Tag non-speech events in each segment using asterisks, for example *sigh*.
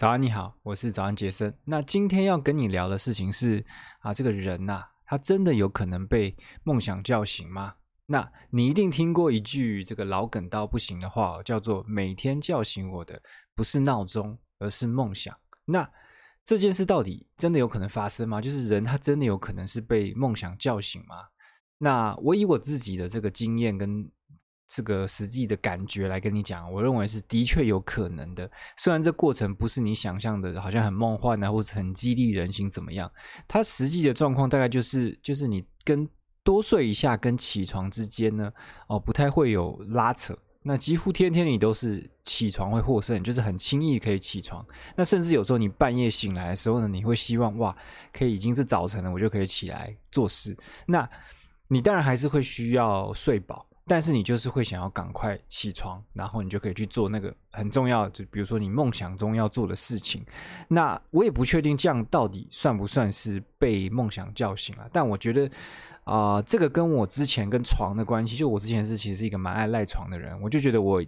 早安，你好，我是早安杰森。那今天要跟你聊的事情是啊，这个人呐、他真的有可能被梦想叫醒吗？那你一定听过一句这个老梗到不行的话，叫做“每天叫醒我的不是闹钟，而是梦想”。那这件事到底真的有可能发生吗？就是人他真的有可能是被梦想叫醒吗？那我以我自己的这个经验跟。这个实际的感觉来跟你讲，我认为是的确有可能的。虽然这过程不是你想象的，好像很梦幻啊，或者很激励人心怎么样？它实际的状况大概就是，就是你跟多睡一下跟起床之间呢，哦，不太会有拉扯。那几乎天天你都是起床会获胜，就是很轻易可以起床。那甚至有时候你半夜醒来的时候呢，你会希望哇，可以已经是早晨了，我就可以起来做事。那你当然还是会需要睡饱。但是你就是会想要赶快起床，然后你就可以去做那个很重要，就比如说你梦想中要做的事情。那我也不确定这样到底算不算是被梦想叫醒了，但我觉得啊、这个跟我之前跟床的关系，就我之前是其实是一个蛮爱赖床的人，我就觉得我。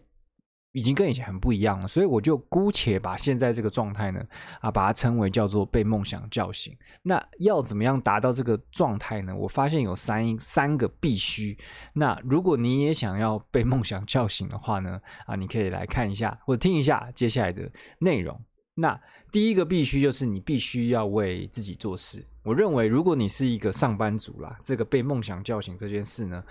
已经跟以前很不一样了，所以我就姑且把现在这个状态呢，啊，把它称为叫做被梦想叫醒。那要怎么样达到这个状态呢？我发现有三三个必须。那如果你也想要被梦想叫醒的话呢，啊，你可以来看一下或听一下接下来的内容。那第一个必须就是你必须要为自己做事。我认为，如果你是一个上班族啦，这个被梦想叫醒这件事呢，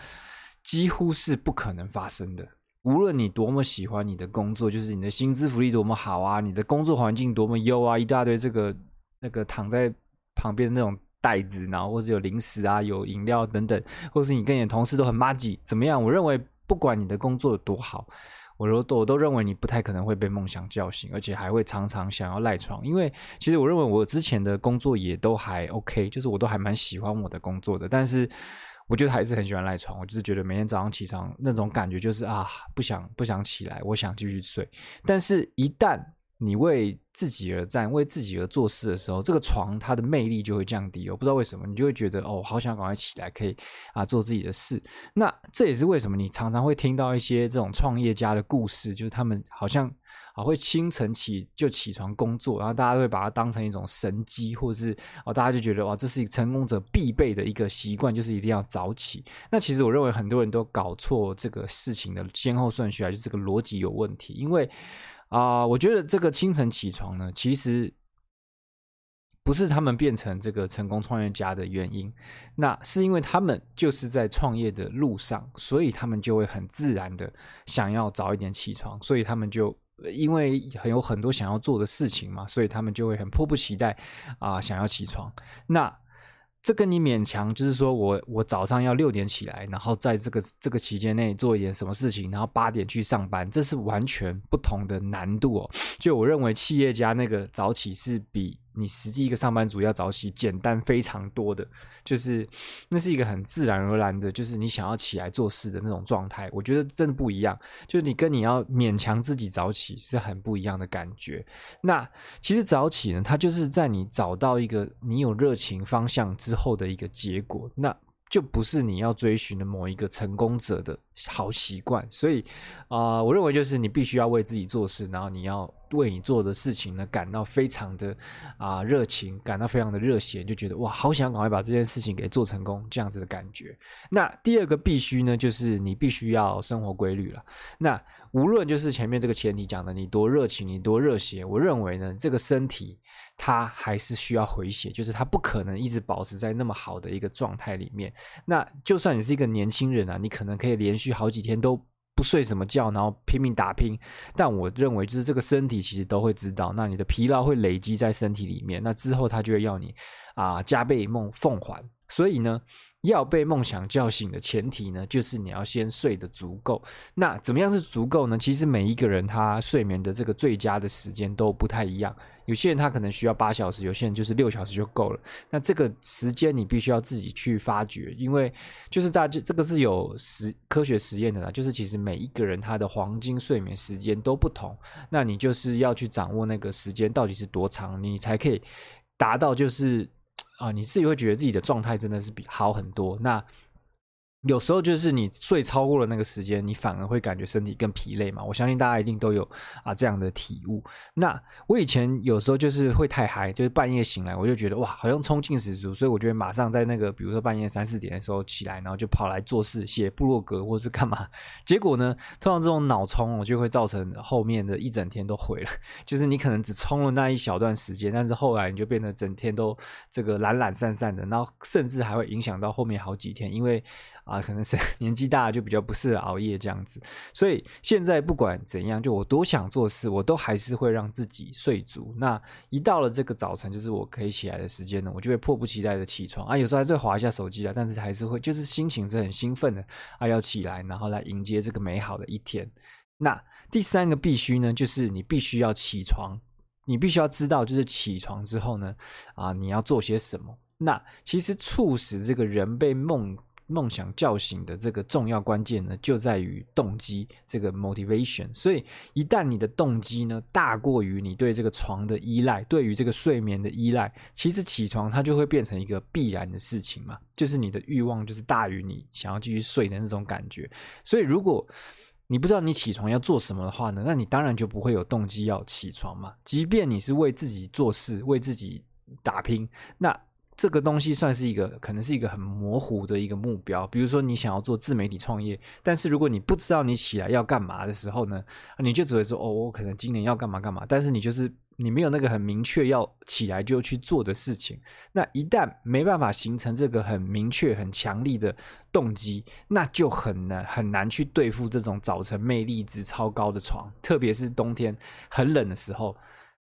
几乎是不可能发生的。无论你多么喜欢你的工作，就是你的薪资福利多么好啊，你的工作环境多么优啊，一大堆这个那个躺在旁边的那种袋子，然后或者有零食啊，有饮料等等，或是你跟你的同事都很麻吉，怎么样？我认为不管你的工作有多好，我都我都认为你不太可能会被梦想叫醒，而且还会常常想要赖床，因为其实我认为我之前的工作也都还 OK，就是我都还蛮喜欢我的工作的，但是。我觉得还是很喜欢赖床，我就是觉得每天早上起床那种感觉就是啊，不想不想起来，我想继续睡。但是，一旦你为自己而战，为自己而做事的时候，这个床它的魅力就会降低。我不知道为什么，你就会觉得哦，好想赶快起来，可以啊做自己的事。那这也是为什么你常常会听到一些这种创业家的故事，就是他们好像。啊，会清晨起就起床工作，然后大家会把它当成一种神迹，或者是哦，大家就觉得哇，这是一个成功者必备的一个习惯，就是一定要早起。那其实我认为很多人都搞错这个事情的先后顺序，还是这个逻辑有问题。因为啊、我觉得这个清晨起床呢，其实不是他们变成这个成功创业家的原因，那是因为他们就是在创业的路上，所以他们就会很自然的想要早一点起床，所以他们就。因为很有很多想要做的事情嘛，所以他们就会很迫不及待啊，想要起床。那这跟你勉强就是说我我早上要六点起来，然后在这个这个期间内做一点什么事情，然后八点去上班，这是完全不同的难度哦。就我认为，企业家那个早起是比。你实际一个上班族要早起，简单非常多的，就是那是一个很自然而然的，就是你想要起来做事的那种状态。我觉得真的不一样，就是你跟你要勉强自己早起是很不一样的感觉。那其实早起呢，它就是在你找到一个你有热情方向之后的一个结果。那就不是你要追寻的某一个成功者的好习惯，所以啊、我认为就是你必须要为自己做事，然后你要为你做的事情呢感到非常的啊、热情，感到非常的热血，就觉得哇，好想赶快把这件事情给做成功，这样子的感觉。那第二个必须呢，就是你必须要生活规律了。那无论就是前面这个前提讲的你多热情，你多热血，我认为呢，这个身体。它还是需要回血，就是它不可能一直保持在那么好的一个状态里面。那就算你是一个年轻人啊，你可能可以连续好几天都不睡什么觉，然后拼命打拼。但我认为，就是这个身体其实都会知道，那你的疲劳会累积在身体里面，那之后他就会要你啊、加倍梦奉还。所以呢。要被梦想叫醒的前提呢，就是你要先睡得足够。那怎么样是足够呢？其实每一个人他睡眠的这个最佳的时间都不太一样。有些人他可能需要八小时，有些人就是六小时就够了。那这个时间你必须要自己去发掘，因为就是大家这个是有实科学实验的啦。就是其实每一个人他的黄金睡眠时间都不同，那你就是要去掌握那个时间到底是多长，你才可以达到就是。啊，你自己会觉得自己的状态真的是比好很多。那有时候就是你睡超过了那个时间，你反而会感觉身体更疲累嘛。我相信大家一定都有啊这样的体悟。那我以前有时候就是会太嗨，就是半夜醒来，我就觉得哇，好像冲劲十足，所以我就会马上在那个比如说半夜三四点的时候起来，然后就跑来做事，写部落格或是干嘛。结果呢，通常这种脑冲，我就会造成后面的一整天都毁了。*laughs* 就是你可能只冲了那一小段时间，但是后来你就变得整天都这个懒懒散散的，然后甚至还会影响到后面好几天，因为。啊，可能是 *laughs* 年纪大就比较不适合熬夜这样子，所以现在不管怎样，就我多想做事，我都还是会让自己睡足。那一到了这个早晨，就是我可以起来的时间呢，我就会迫不及待的起床啊，有时候还是会滑一下手机啊，但是还是会，就是心情是很兴奋的啊，要起来，然后来迎接这个美好的一天。那第三个必须呢，就是你必须要起床，你必须要知道，就是起床之后呢，啊，你要做些什么。那其实促使这个人被梦。梦想叫醒的这个重要关键呢，就在于动机，这个 motivation。所以，一旦你的动机呢大过于你对这个床的依赖，对于这个睡眠的依赖，其实起床它就会变成一个必然的事情嘛。就是你的欲望就是大于你想要继续睡的那种感觉。所以，如果你不知道你起床要做什么的话呢，那你当然就不会有动机要起床嘛。即便你是为自己做事，为自己打拼，那。这个东西算是一个，可能是一个很模糊的一个目标。比如说，你想要做自媒体创业，但是如果你不知道你起来要干嘛的时候呢，你就只会说：“哦，我可能今年要干嘛干嘛。”但是你就是你没有那个很明确要起来就去做的事情。那一旦没办法形成这个很明确、很强力的动机，那就很难很难去对付这种早晨魅力值超高的床，特别是冬天很冷的时候。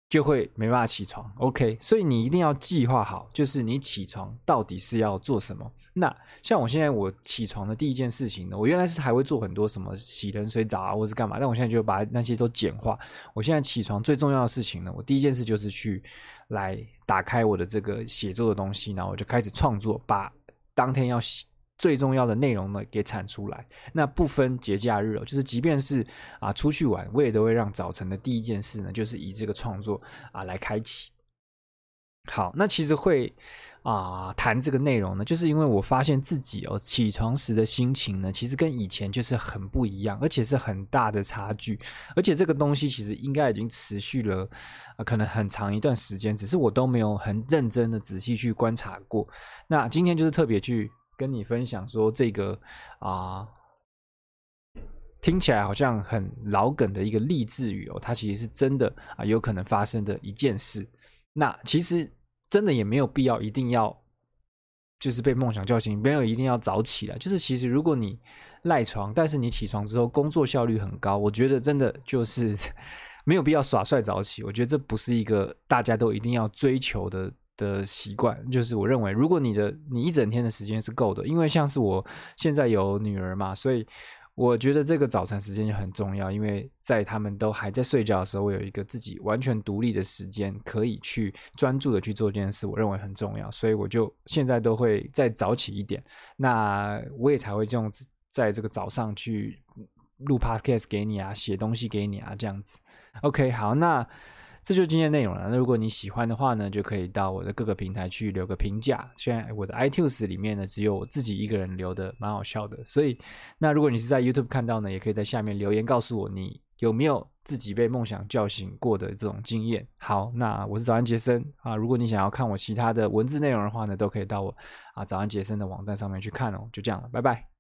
就会没办法起床，OK，所以你一定要计划好，就是你起床到底是要做什么。那像我现在我起床的第一件事情呢，我原来是还会做很多什么洗冷水澡啊，或是干嘛，但我现在就把那些都简化。我现在起床最重要的事情呢，我第一件事就是去来打开我的这个写作的东西，然后我就开始创作，把当天要写。最重要的内容呢，给产出来。那不分节假日哦，就是即便是啊出去玩，我也都会让早晨的第一件事呢，就是以这个创作啊来开启。好，那其实会啊谈这个内容呢，就是因为我发现自己哦起床时的心情呢，其实跟以前就是很不一样，而且是很大的差距。而且这个东西其实应该已经持续了啊可能很长一段时间，只是我都没有很认真的仔细去观察过。那今天就是特别去。跟你分享说这个啊，听起来好像很老梗的一个励志语哦，它其实是真的啊，有可能发生的一件事。那其实真的也没有必要一定要就是被梦想叫醒，没有一定要早起来。就是其实如果你赖床，但是你起床之后工作效率很高，我觉得真的就是 *laughs* 没有必要耍帅早起。我觉得这不是一个大家都一定要追求的。的习惯就是，我认为，如果你的你一整天的时间是够的，因为像是我现在有女儿嘛，所以我觉得这个早晨时间就很重要。因为在他们都还在睡觉的时候，我有一个自己完全独立的时间，可以去专注的去做这件事，我认为很重要。所以我就现在都会再早起一点，那我也才会这样子在这个早上去录 podcast 给你啊，写东西给你啊，这样子。OK，好，那。这就是今天内容了。那如果你喜欢的话呢，就可以到我的各个平台去留个评价。虽然我的 iTunes 里面呢，只有我自己一个人留的，蛮好笑的。所以，那如果你是在 YouTube 看到呢，也可以在下面留言告诉我，你有没有自己被梦想叫醒过的这种经验。好，那我是早安杰森啊。如果你想要看我其他的文字内容的话呢，都可以到我啊早安杰森的网站上面去看哦。就这样了，拜拜。